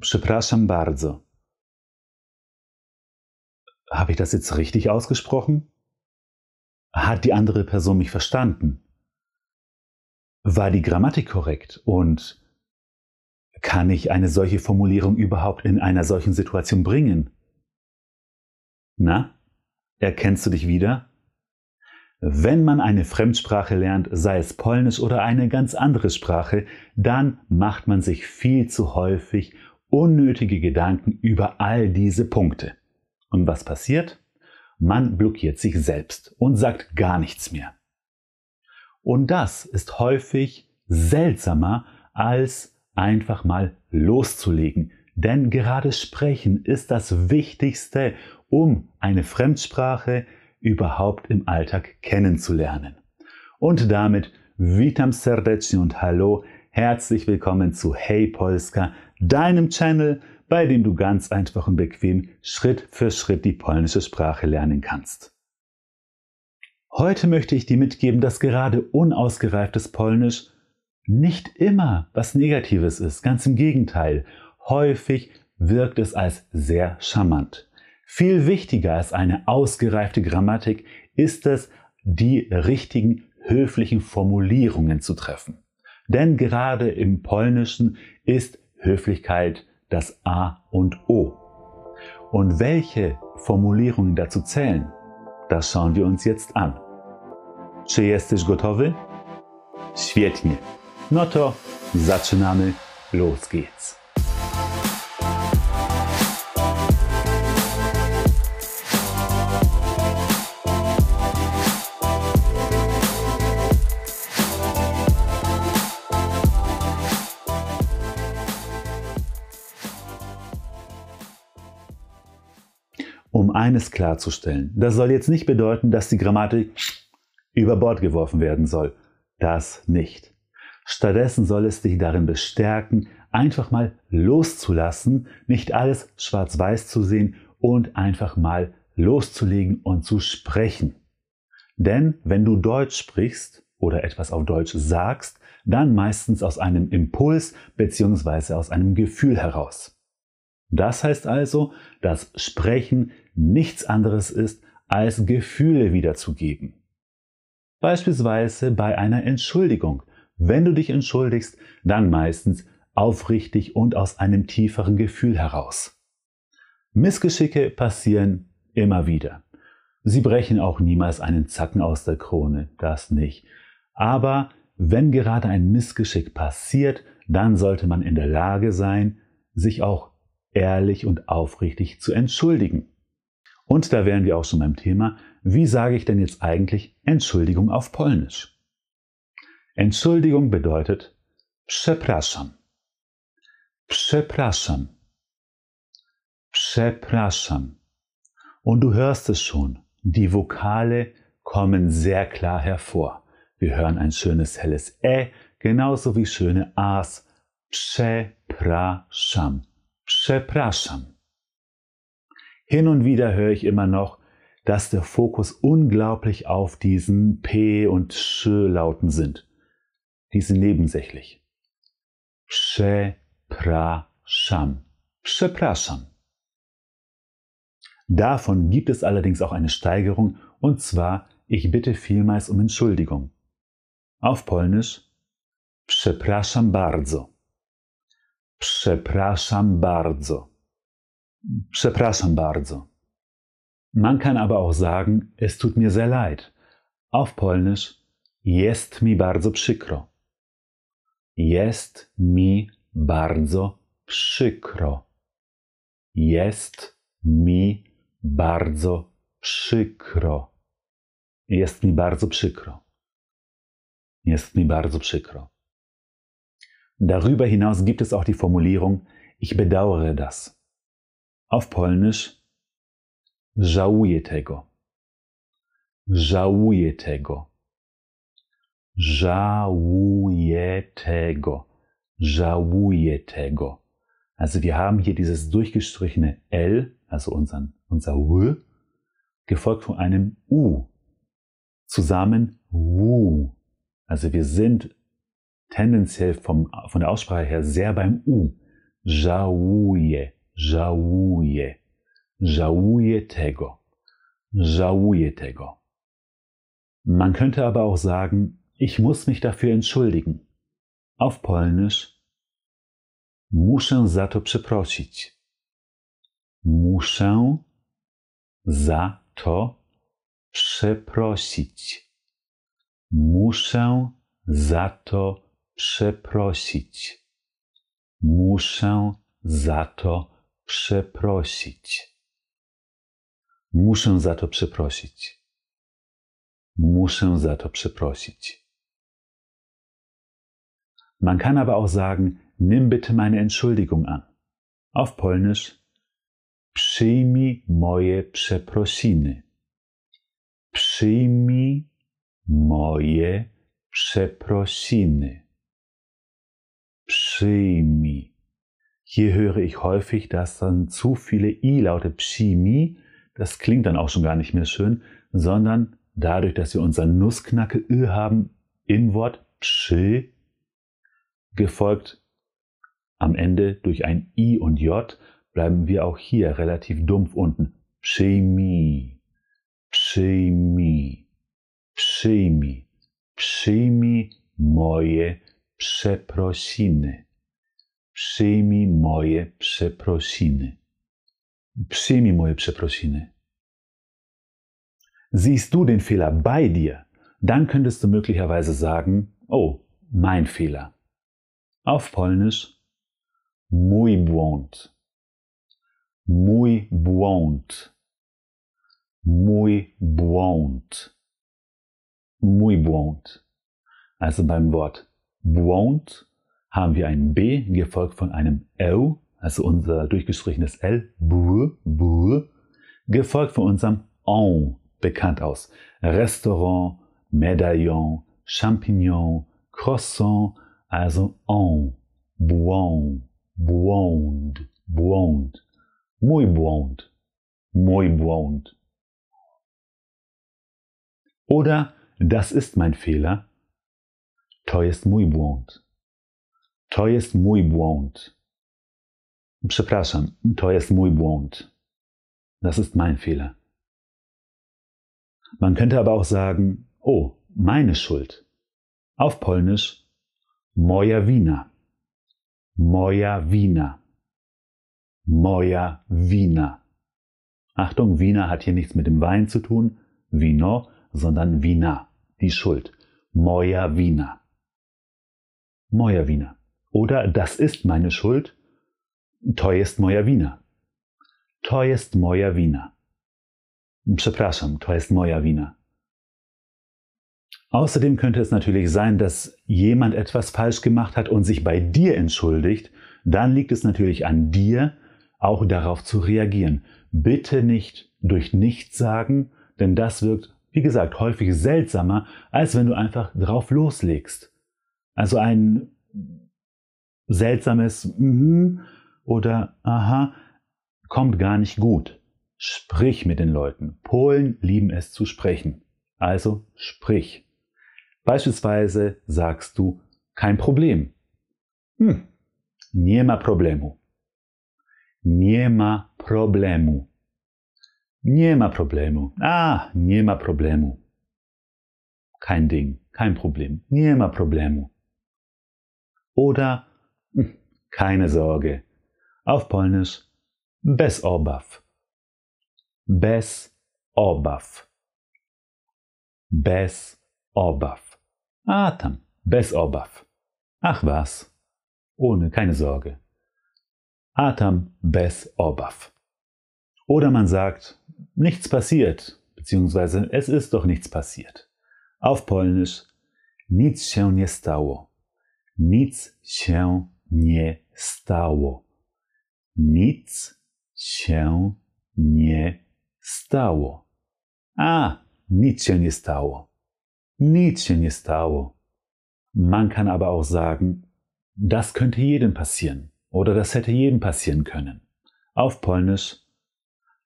Przepraszam bardzo. Habe ich das jetzt richtig ausgesprochen? Hat die andere Person mich verstanden? War die Grammatik korrekt? Und kann ich eine solche Formulierung überhaupt in einer solchen Situation bringen? Na, erkennst du dich wieder? Wenn man eine Fremdsprache lernt, sei es Polnisch oder eine ganz andere Sprache, dann macht man sich viel zu häufig unnötige Gedanken über all diese Punkte. Und was passiert? Man blockiert sich selbst und sagt gar nichts mehr. Und das ist häufig seltsamer als einfach mal loszulegen. Denn gerade sprechen ist das Wichtigste, um eine Fremdsprache überhaupt im Alltag kennenzulernen. Und damit witam serdecznie und hallo, herzlich willkommen zu Hey Polska, deinem Channel, bei dem du ganz einfach und bequem Schritt für Schritt die polnische Sprache lernen kannst. Heute möchte ich dir mitgeben, dass gerade unausgereiftes Polnisch nicht immer was Negatives ist, ganz im Gegenteil. Häufig wirkt es als sehr charmant. Viel wichtiger als eine ausgereifte Grammatik ist es, die richtigen höflichen Formulierungen zu treffen. Denn gerade im Polnischen ist Höflichkeit das A und O. Und welche Formulierungen dazu zählen, das schauen wir uns jetzt an. Czy jesteś gotowy? Świetnie. No to zaczynamy. Los geht's. Um eines klarzustellen, das soll jetzt nicht bedeuten, dass die Grammatik über Bord geworfen werden soll. Das nicht. Stattdessen soll es dich darin bestärken, einfach mal loszulassen, nicht alles schwarz-weiß zu sehen und einfach mal loszulegen und zu sprechen. Denn wenn du Deutsch sprichst oder etwas auf Deutsch sagst, dann meistens aus einem Impuls bzw. aus einem Gefühl heraus. Das heißt also, dass Sprechen nichts anderes ist, als Gefühle wiederzugeben. Beispielsweise bei einer Entschuldigung. Wenn du dich entschuldigst, dann meistens aufrichtig und aus einem tieferen Gefühl heraus. Missgeschicke passieren immer wieder. Sie brechen auch niemals einen Zacken aus der Krone, das nicht. Aber wenn gerade ein Missgeschick passiert, dann sollte man in der Lage sein, sich auch ehrlich und aufrichtig zu entschuldigen. Und da wären wir auch schon beim Thema, wie sage ich denn jetzt eigentlich Entschuldigung auf Polnisch? Entschuldigung bedeutet przepraszam. Przepraszam. Przepraszam. Und du hörst es schon, die Vokale kommen sehr klar hervor. Wir hören ein schönes helles Ä, genauso wie schöne A's. Przepraszam. Przepraszam. Hin und wieder höre ich immer noch, dass der Fokus unglaublich auf diesen P und Sch Lauten sind. Die sind nebensächlich. Przepraszam. Przepraszam. Davon gibt es allerdings auch eine Steigerung, und zwar ich bitte vielmals um Entschuldigung. Auf Polnisch Przepraszam bardzo. Przepraszam bardzo. Przepraszam bardzo. Man kann aber auch sagen, es tut mir sehr leid. Auf Polnisch jest mi bardzo przykro. Jest mi bardzo przykro. Jest mi bardzo przykro. Jest mi bardzo przykro. Jest mi bardzo przykro. Darüber hinaus gibt es auch die Formulierung ich bedauere das. Auf Polnisch żałuję tego. Żałuję tego. Żałuję tego. Żałuję tego. Also wir haben hier dieses durchgestrichene L, also unseren, unser W, gefolgt von einem U. Zusammen Wu. Also wir sind tendenziell vom, von der Aussprache her sehr beim U. żałuję, żałuję, żałuję tego, żałuję tego. Man könnte aber auch sagen, ich muss mich dafür entschuldigen. Auf Polnisch muszę za to przeprosić. Muszę za to przeprosić. Muszę za to przeprosić. Muszę za to przeprosić. Muszę za to przeprosić. Muszę za to przeprosić. Man kann aber auch sagen, nimm bitte meine Entschuldigung an. Auf Polnisch przyjmij moje przeprosiny. Przyjmij moje przeprosiny. Przyjmij. Hier höre ich häufig, dass dann zu viele I-Laute Pschimi, das klingt dann auch schon gar nicht mehr schön, sondern dadurch, dass wir unser Nussknacke Ö haben im Wort Psch, gefolgt am Ende durch ein I und J, bleiben wir auch hier relativ dumpf unten. Pschimi, Pschimi, Pschimi, Pschimi moje przeprosiny. Przyjmij moje przeprosiny. Przyjmij moje przeprosiny. Siehst du den Fehler bei dir, dann könntest du möglicherweise sagen, oh, mein Fehler. Auf Polnisch mój błąd. Mój błąd. Mój błąd. Mój błąd. Also beim Wort błąd haben wir ein B gefolgt von einem L, also unser durchgestrichenes L, bur, bur, gefolgt von unserem En, bekannt aus Restaurant, Medaillon, Champignon, Croissant, also En, błąd, błąd, błąd, mój błąd, mój błąd. Oder das ist mein Fehler, to jest mój błąd. To jest mój błąd. Przepraszam, to jest mój błąd. Das ist mein Fehler. Man könnte aber auch sagen, oh, meine Schuld. Auf Polnisch moja wina. Moja wina. Moja wina. Achtung, Wiener hat hier nichts mit dem Wein zu tun, Vino, sondern Wina, die Schuld. Moja wina. Moja wina. Oder das ist meine Schuld. To jest moja wina. To jest moja wina. Przepraszam, to jest moja wina. Außerdem könnte es natürlich sein, dass jemand etwas falsch gemacht hat und sich bei dir entschuldigt. Dann liegt es natürlich an dir, auch darauf zu reagieren. Bitte nicht durch nichts sagen, denn das wirkt, wie gesagt, häufig seltsamer, als wenn du einfach drauf loslegst. Also ein seltsames mhm oder aha kommt gar nicht gut. Sprich mit den Leuten. Polen lieben es zu sprechen. Also sprich. Beispielsweise sagst du kein Problem. Hm. Nie ma problemu. Nie ma problemu. Nie ma problemu. Ah, nie ma problemu. Kein Ding, kein Problem. Nie ma problemu. Oder hm, keine Sorge. Auf Polnisch bez obaw. Bez obaw. Bez obaw. A tam, bez obaw. Ach was. Ohne, keine Sorge. Atam bez obaw. Oder man sagt, nichts passiert, beziehungsweise es ist doch nichts passiert. Auf Polnisch, nic się nie stało. Nic się nie stało. Nic się nie stało. A, nic się nie stało. Nic się nie stało. Man kann aber auch sagen, das könnte jedem passieren oder das hätte jedem passieren können. Auf Polnisch,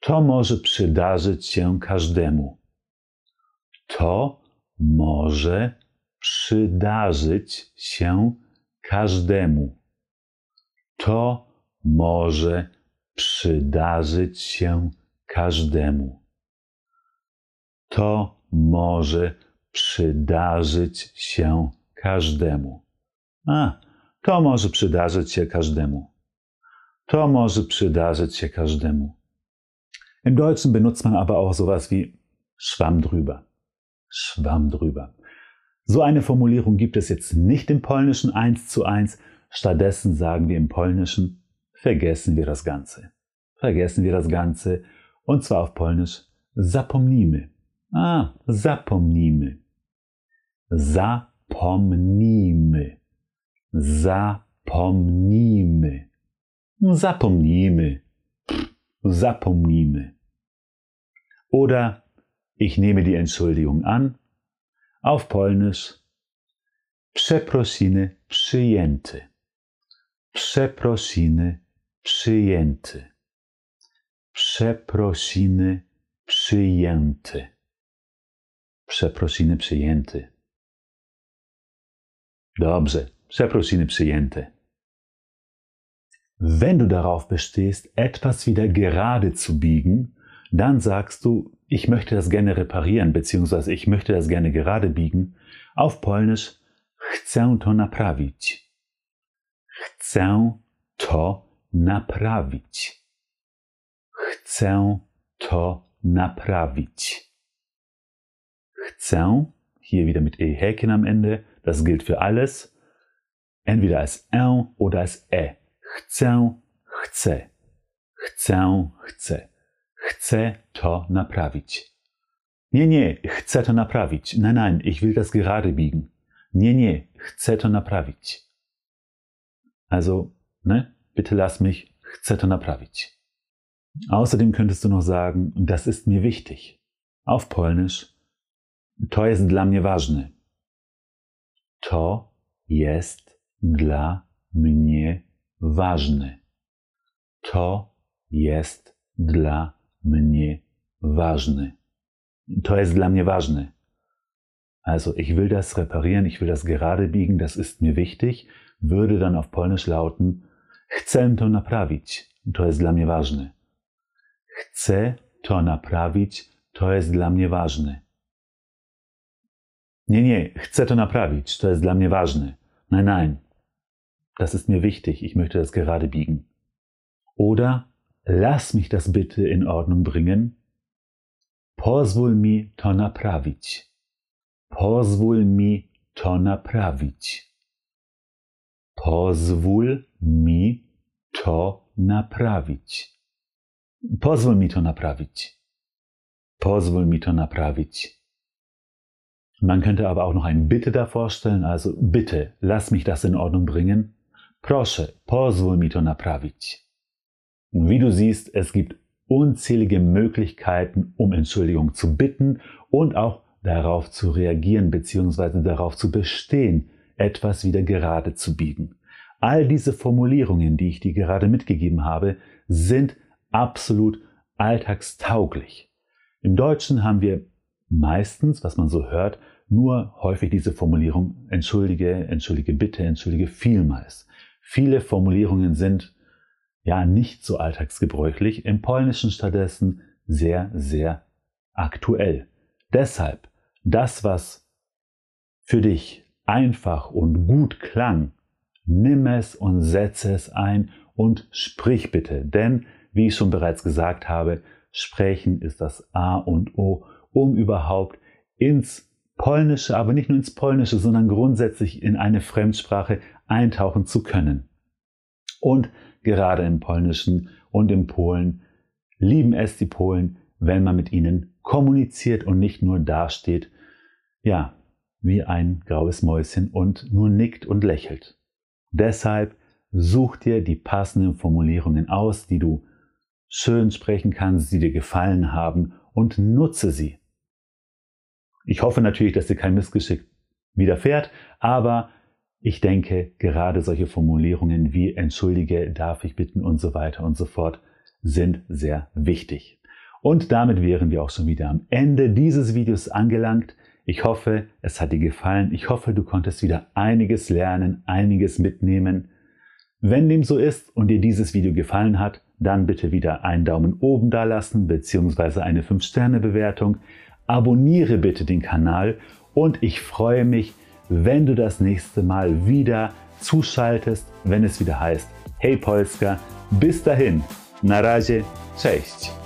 to może przydarzyć się każdemu. To może przydarzyć się każdemu. To może przydarzyć się każdemu. To może przydarzyć się każdemu. A, to może przydarzyć się każdemu. To może przydarzyć się każdemu. Im Deutschen benutzt man aber auch sowas wie Schwamm drüber. Schwamm drüber. So eine Formulierung gibt es jetzt nicht im Polnischen eins zu eins. Stattdessen sagen wir im Polnischen, vergessen wir das Ganze. Vergessen wir das Ganze. Und zwar auf Polnisch zapomnimy. Ah, zapomnimy. Zapomnimy. Zapomnimy. Zapomnimy. Zapomnimy. Oder ich nehme die Entschuldigung an. Auf Polnisch Przeprosiny przyjęte. Przeprosiny przyjęte. Przeprosiny przyjęte. Przeprosiny przyjęte. Dobrze, Przeprosiny przyjęte. Wenn du darauf bestehst, etwas wieder gerade zu biegen, dann sagst du, ich möchte das gerne reparieren, beziehungsweise ich möchte das gerne gerade biegen. Auf Polnisch chcę to naprawić. Chcę to naprawić. Chcę to naprawić. Chcę, hier wieder mit E-Häkchen am Ende, das gilt für alles, entweder als R oder als E. Chcę, chcę. Chcę, chcę. Chcę to naprawić. Nie, nie, chcę to naprawić. Nein, nein, ich will das gerade biegen. Nie, nie, chcę to naprawić. Also, ne, bitte lass mich, chcę to naprawić. Außerdem könntest du noch sagen, das ist mir wichtig. Auf Polnisch, to jest dla mnie ważne. To jest dla mnie ważne. To jest dla mnie ważne. To jest dla mnie ważne. Also ich will das reparieren, ich will das gerade biegen, das ist mir wichtig, würde dann auf Polnisch lauten Chcę to naprawić, to jest dla mnie ważne. Chcę to naprawić, to jest dla mnie ważne. Nie, nie, chcę to naprawić, to jest dla mnie ważne. Nein, nein, das ist mir wichtig, ich möchte das gerade biegen. Oder lass mich das bitte in Ordnung bringen. Pozwól mi to naprawić. Pozwól mi to naprawić. Pozwól mi to naprawić. Pozwól mi to naprawić. Pozwól mi to naprawić. Man könnte aber auch noch ein Bitte davor stellen, also bitte, lass mich das in Ordnung bringen. Proszę, pozwól mi to naprawić. Wie du siehst, es gibt unzählige Möglichkeiten, um Entschuldigung zu bitten und auch darauf zu reagieren bzw. darauf zu bestehen, etwas wieder gerade zu biegen. All diese Formulierungen, die ich dir gerade mitgegeben habe, sind absolut alltagstauglich. Im Deutschen haben wir meistens, was man so hört, nur häufig diese Formulierung entschuldige, entschuldige bitte, entschuldige vielmals. Viele Formulierungen sind ja nicht so alltagsgebräuchlich, im Polnischen stattdessen sehr, sehr aktuell. Deshalb, das, was für dich einfach und gut klang, nimm es und setze es ein und sprich bitte, denn, wie ich schon bereits gesagt habe, sprechen ist das A und O, um überhaupt ins Polnische, aber nicht nur ins Polnische, sondern grundsätzlich in eine Fremdsprache eintauchen zu können. Und gerade im Polnischen und im Polen lieben es die Polen, wenn man mit ihnen kommuniziert und nicht nur dasteht, ja, wie ein graues Mäuschen und nur nickt und lächelt. Deshalb such dir die passenden Formulierungen aus, die du schön sprechen kannst, die dir gefallen haben und nutze sie. Ich hoffe natürlich, dass dir kein Missgeschick widerfährt, aber ich denke, gerade solche Formulierungen wie entschuldige, darf ich bitten und so weiter und so fort sind sehr wichtig. Und damit wären wir auch schon wieder am Ende dieses Videos angelangt. Ich hoffe, es hat dir gefallen. Ich hoffe, du konntest wieder einiges lernen, einiges mitnehmen. Wenn dem so ist und dir dieses Video gefallen hat, dann bitte wieder einen Daumen oben da lassen bzw. eine 5-Sterne-Bewertung. Abonniere bitte den Kanal und ich freue mich, wenn du das nächste Mal wieder zuschaltest, wenn es wieder heißt Hey Polska. Bis dahin, na razie, cześć.